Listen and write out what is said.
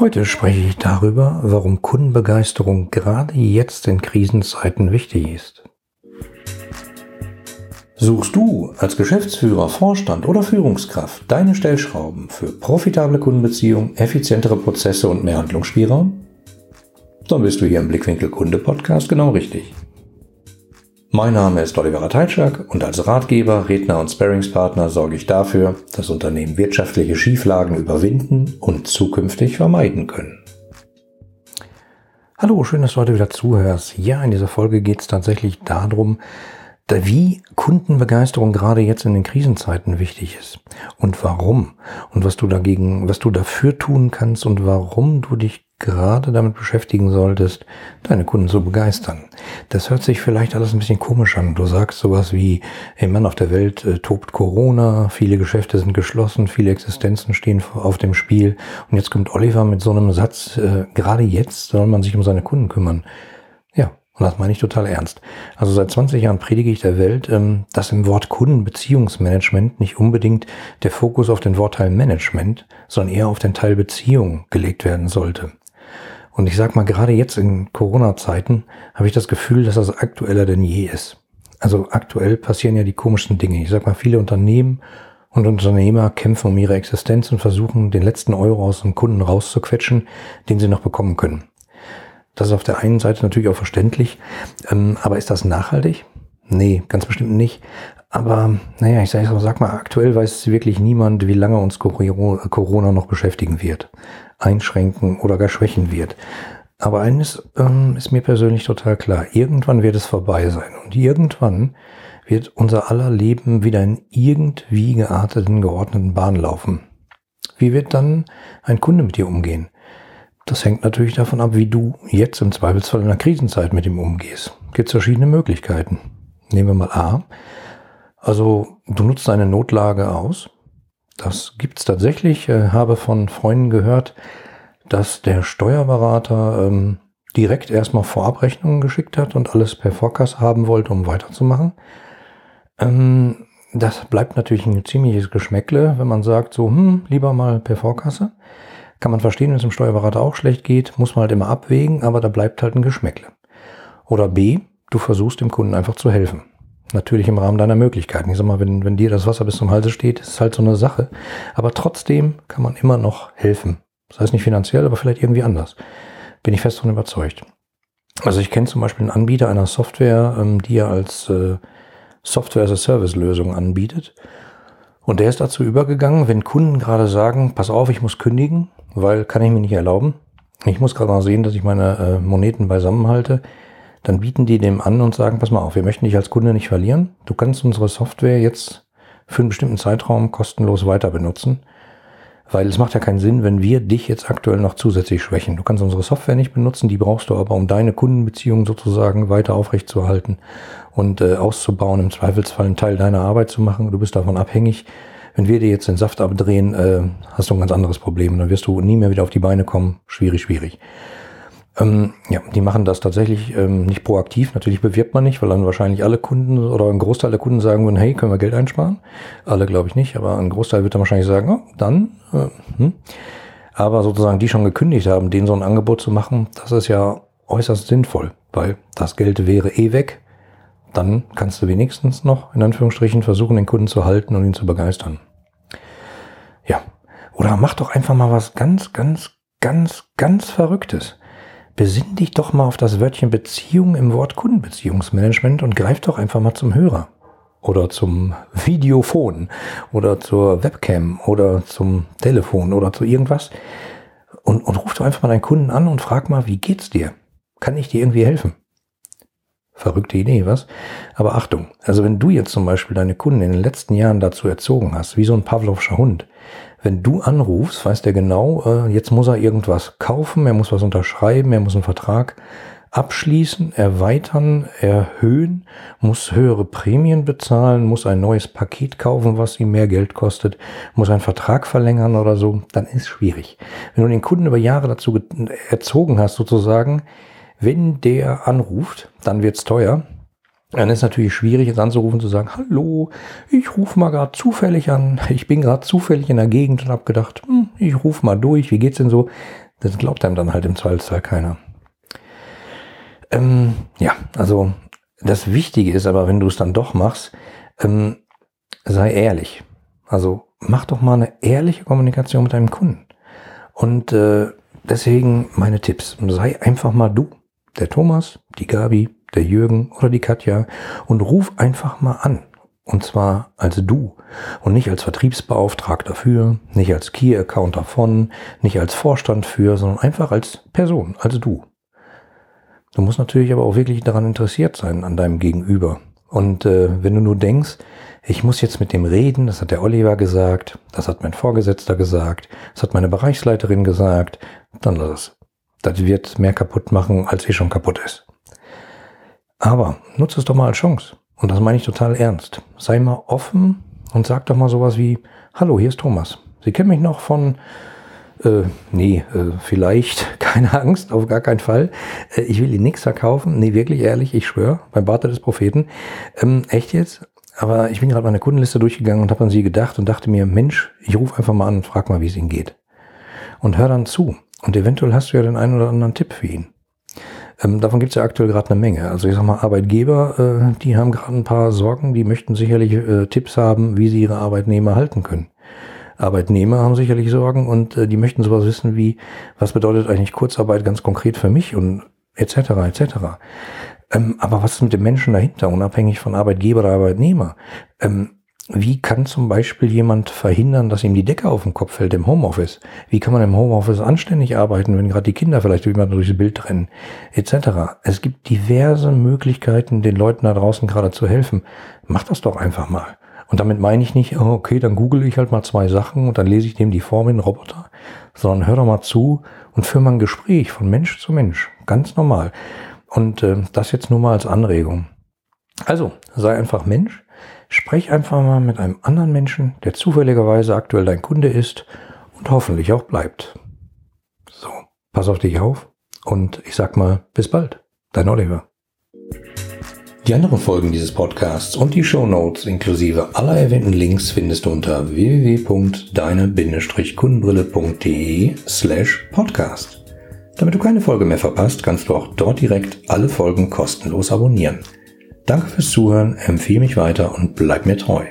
Heute spreche ich darüber, warum Kundenbegeisterung gerade jetzt in Krisenzeiten wichtig ist. Suchst du als Geschäftsführer, Vorstand oder Führungskraft deine Stellschrauben für profitable Kundenbeziehungen, effizientere Prozesse und mehr Handlungsspielraum? Dann bist du hier im Blickwinkel Kunde Podcast genau richtig. Mein Name ist Oliver Teitschak und als Ratgeber, Redner und Sparringspartner sorge ich dafür, dass Unternehmen wirtschaftliche Schieflagen überwinden und zukünftig vermeiden können. Hallo, schön, dass du heute wieder zuhörst. Ja, in dieser Folge geht es tatsächlich darum, wie Kundenbegeisterung gerade jetzt in den Krisenzeiten wichtig ist und warum und was du dagegen, was du dafür tun kannst und warum du dich gerade damit beschäftigen solltest, deine Kunden zu begeistern. Das hört sich vielleicht alles ein bisschen komisch an. Du sagst sowas wie, hey Mann, auf der Welt äh, tobt Corona, viele Geschäfte sind geschlossen, viele Existenzen stehen auf dem Spiel. Und jetzt kommt Oliver mit so einem Satz, äh, gerade jetzt soll man sich um seine Kunden kümmern. Ja, und das meine ich total ernst. Also seit 20 Jahren predige ich der Welt, ähm, dass im Wort Kundenbeziehungsmanagement nicht unbedingt der Fokus auf den Wortteil Management, sondern eher auf den Teil Beziehung gelegt werden sollte. Und ich sag mal, gerade jetzt in Corona-Zeiten habe ich das Gefühl, dass das aktueller denn je ist. Also aktuell passieren ja die komischsten Dinge. Ich sag mal, viele Unternehmen und Unternehmer kämpfen um ihre Existenz und versuchen, den letzten Euro aus dem Kunden rauszuquetschen, den sie noch bekommen können. Das ist auf der einen Seite natürlich auch verständlich. Ähm, aber ist das nachhaltig? Nee, ganz bestimmt nicht. Aber naja, ich sage sag mal, aktuell weiß wirklich niemand, wie lange uns Corona noch beschäftigen wird einschränken oder gar schwächen wird. Aber eines ähm, ist mir persönlich total klar. Irgendwann wird es vorbei sein. Und irgendwann wird unser aller Leben wieder in irgendwie gearteten, geordneten Bahn laufen. Wie wird dann ein Kunde mit dir umgehen? Das hängt natürlich davon ab, wie du jetzt im Zweifelsfall in einer Krisenzeit mit ihm umgehst. Gibt es verschiedene Möglichkeiten. Nehmen wir mal A. Also du nutzt eine Notlage aus das gibt's tatsächlich. Ich habe von Freunden gehört, dass der Steuerberater ähm, direkt erstmal Vorabrechnungen geschickt hat und alles per Vorkasse haben wollte, um weiterzumachen. Ähm, das bleibt natürlich ein ziemliches Geschmäckle, wenn man sagt, so, hm, lieber mal per Vorkasse. Kann man verstehen, wenn es dem Steuerberater auch schlecht geht, muss man halt immer abwägen, aber da bleibt halt ein Geschmäckle. Oder B, du versuchst dem Kunden einfach zu helfen. Natürlich im Rahmen deiner Möglichkeiten. Ich sag mal, wenn, wenn dir das Wasser bis zum Halse steht, ist es halt so eine Sache. Aber trotzdem kann man immer noch helfen. Das heißt nicht finanziell, aber vielleicht irgendwie anders. Bin ich fest davon überzeugt. Also ich kenne zum Beispiel einen Anbieter einer Software, ähm, die er als äh, Software as a Service Lösung anbietet. Und der ist dazu übergegangen, wenn Kunden gerade sagen, pass auf, ich muss kündigen, weil kann ich mir nicht erlauben. Ich muss gerade mal sehen, dass ich meine äh, Moneten beisammen halte dann bieten die dem an und sagen, pass mal auf, wir möchten dich als Kunde nicht verlieren. Du kannst unsere Software jetzt für einen bestimmten Zeitraum kostenlos weiter benutzen. Weil es macht ja keinen Sinn, wenn wir dich jetzt aktuell noch zusätzlich schwächen. Du kannst unsere Software nicht benutzen, die brauchst du aber, um deine Kundenbeziehung sozusagen weiter aufrechtzuerhalten und äh, auszubauen, im Zweifelsfall einen Teil deiner Arbeit zu machen. Du bist davon abhängig. Wenn wir dir jetzt den Saft abdrehen, äh, hast du ein ganz anderes Problem. Dann wirst du nie mehr wieder auf die Beine kommen. Schwierig, schwierig. Ähm, ja, die machen das tatsächlich ähm, nicht proaktiv. Natürlich bewirbt man nicht, weil dann wahrscheinlich alle Kunden oder ein Großteil der Kunden sagen würden, hey, können wir Geld einsparen? Alle glaube ich nicht, aber ein Großteil wird dann wahrscheinlich sagen, oh, dann. Äh, hm. Aber sozusagen die schon gekündigt haben, denen so ein Angebot zu machen, das ist ja äußerst sinnvoll, weil das Geld wäre eh weg. Dann kannst du wenigstens noch, in Anführungsstrichen, versuchen, den Kunden zu halten und ihn zu begeistern. Ja. Oder mach doch einfach mal was ganz, ganz, ganz, ganz Verrücktes besinn dich doch mal auf das Wörtchen Beziehung im Wort Kundenbeziehungsmanagement und greif doch einfach mal zum Hörer oder zum Videophon oder zur Webcam oder zum Telefon oder zu irgendwas und, und ruf doch einfach mal deinen Kunden an und frag mal, wie geht's dir? Kann ich dir irgendwie helfen? Verrückte Idee, was? Aber Achtung, also wenn du jetzt zum Beispiel deine Kunden in den letzten Jahren dazu erzogen hast, wie so ein Pavlovscher Hund, wenn du anrufst, weiß der genau, äh, jetzt muss er irgendwas kaufen, er muss was unterschreiben, er muss einen Vertrag abschließen, erweitern, erhöhen, muss höhere Prämien bezahlen, muss ein neues Paket kaufen, was ihm mehr Geld kostet, muss einen Vertrag verlängern oder so, dann ist schwierig. Wenn du den Kunden über Jahre dazu erzogen hast, sozusagen, wenn der anruft, dann wird's teuer, dann ist natürlich schwierig, jetzt anzurufen zu sagen, hallo, ich rufe mal gerade zufällig an, ich bin gerade zufällig in der Gegend und habe gedacht, hm, ich rufe mal durch, wie geht's denn so? Das glaubt einem dann halt im Zweifelsfall keiner. Ähm, ja, also das Wichtige ist aber, wenn du es dann doch machst, ähm, sei ehrlich. Also mach doch mal eine ehrliche Kommunikation mit deinem Kunden. Und äh, deswegen meine Tipps. Sei einfach mal du. Der Thomas, die Gabi, der Jürgen oder die Katja und ruf einfach mal an. Und zwar als du und nicht als Vertriebsbeauftragter für, nicht als Key Accounter von, nicht als Vorstand für, sondern einfach als Person, als du. Du musst natürlich aber auch wirklich daran interessiert sein, an deinem Gegenüber. Und äh, wenn du nur denkst, ich muss jetzt mit dem reden, das hat der Oliver gesagt, das hat mein Vorgesetzter gesagt, das hat meine Bereichsleiterin gesagt, dann lass es. Das wird mehr kaputt machen, als eh schon kaputt ist. Aber nutze es doch mal als Chance. Und das meine ich total ernst. Sei mal offen und sag doch mal sowas wie, hallo, hier ist Thomas. Sie kennen mich noch von, äh, nee, äh, vielleicht, keine Angst, auf gar keinen Fall. Äh, ich will Ihnen nichts verkaufen. Nee, wirklich ehrlich, ich schwöre, beim Barte des Propheten. Ähm, echt jetzt? Aber ich bin gerade meine Kundenliste durchgegangen und habe an Sie gedacht und dachte mir, Mensch, ich rufe einfach mal an und frag mal, wie es Ihnen geht. Und hör dann zu. Und eventuell hast du ja den einen oder anderen Tipp für ihn. Ähm, davon gibt es ja aktuell gerade eine Menge. Also ich sag mal, Arbeitgeber, äh, die haben gerade ein paar Sorgen, die möchten sicherlich äh, Tipps haben, wie sie ihre Arbeitnehmer halten können. Arbeitnehmer haben sicherlich Sorgen und äh, die möchten sowas wissen wie, was bedeutet eigentlich Kurzarbeit ganz konkret für mich und etc. etc. Ähm, aber was ist mit dem Menschen dahinter, unabhängig von Arbeitgeber oder Arbeitnehmer? Ähm, wie kann zum Beispiel jemand verhindern, dass ihm die Decke auf den Kopf fällt im Homeoffice? Wie kann man im Homeoffice anständig arbeiten, wenn gerade die Kinder vielleicht jemand durchs Bild rennen, etc. Es gibt diverse Möglichkeiten, den Leuten da draußen gerade zu helfen. Mach das doch einfach mal. Und damit meine ich nicht, oh, okay, dann google ich halt mal zwei Sachen und dann lese ich dem die Form in den Roboter, sondern hör doch mal zu und führe mal ein Gespräch von Mensch zu Mensch. Ganz normal. Und äh, das jetzt nur mal als Anregung. Also, sei einfach Mensch Sprech einfach mal mit einem anderen Menschen, der zufälligerweise aktuell dein Kunde ist und hoffentlich auch bleibt. So, pass auf dich auf und ich sag mal, bis bald. Dein Oliver. Die anderen Folgen dieses Podcasts und die Show Notes inklusive aller erwähnten Links findest du unter www.deine-kundenbrille.de slash podcast. Damit du keine Folge mehr verpasst, kannst du auch dort direkt alle Folgen kostenlos abonnieren. Danke fürs Zuhören, empfehle mich weiter und bleib mir treu.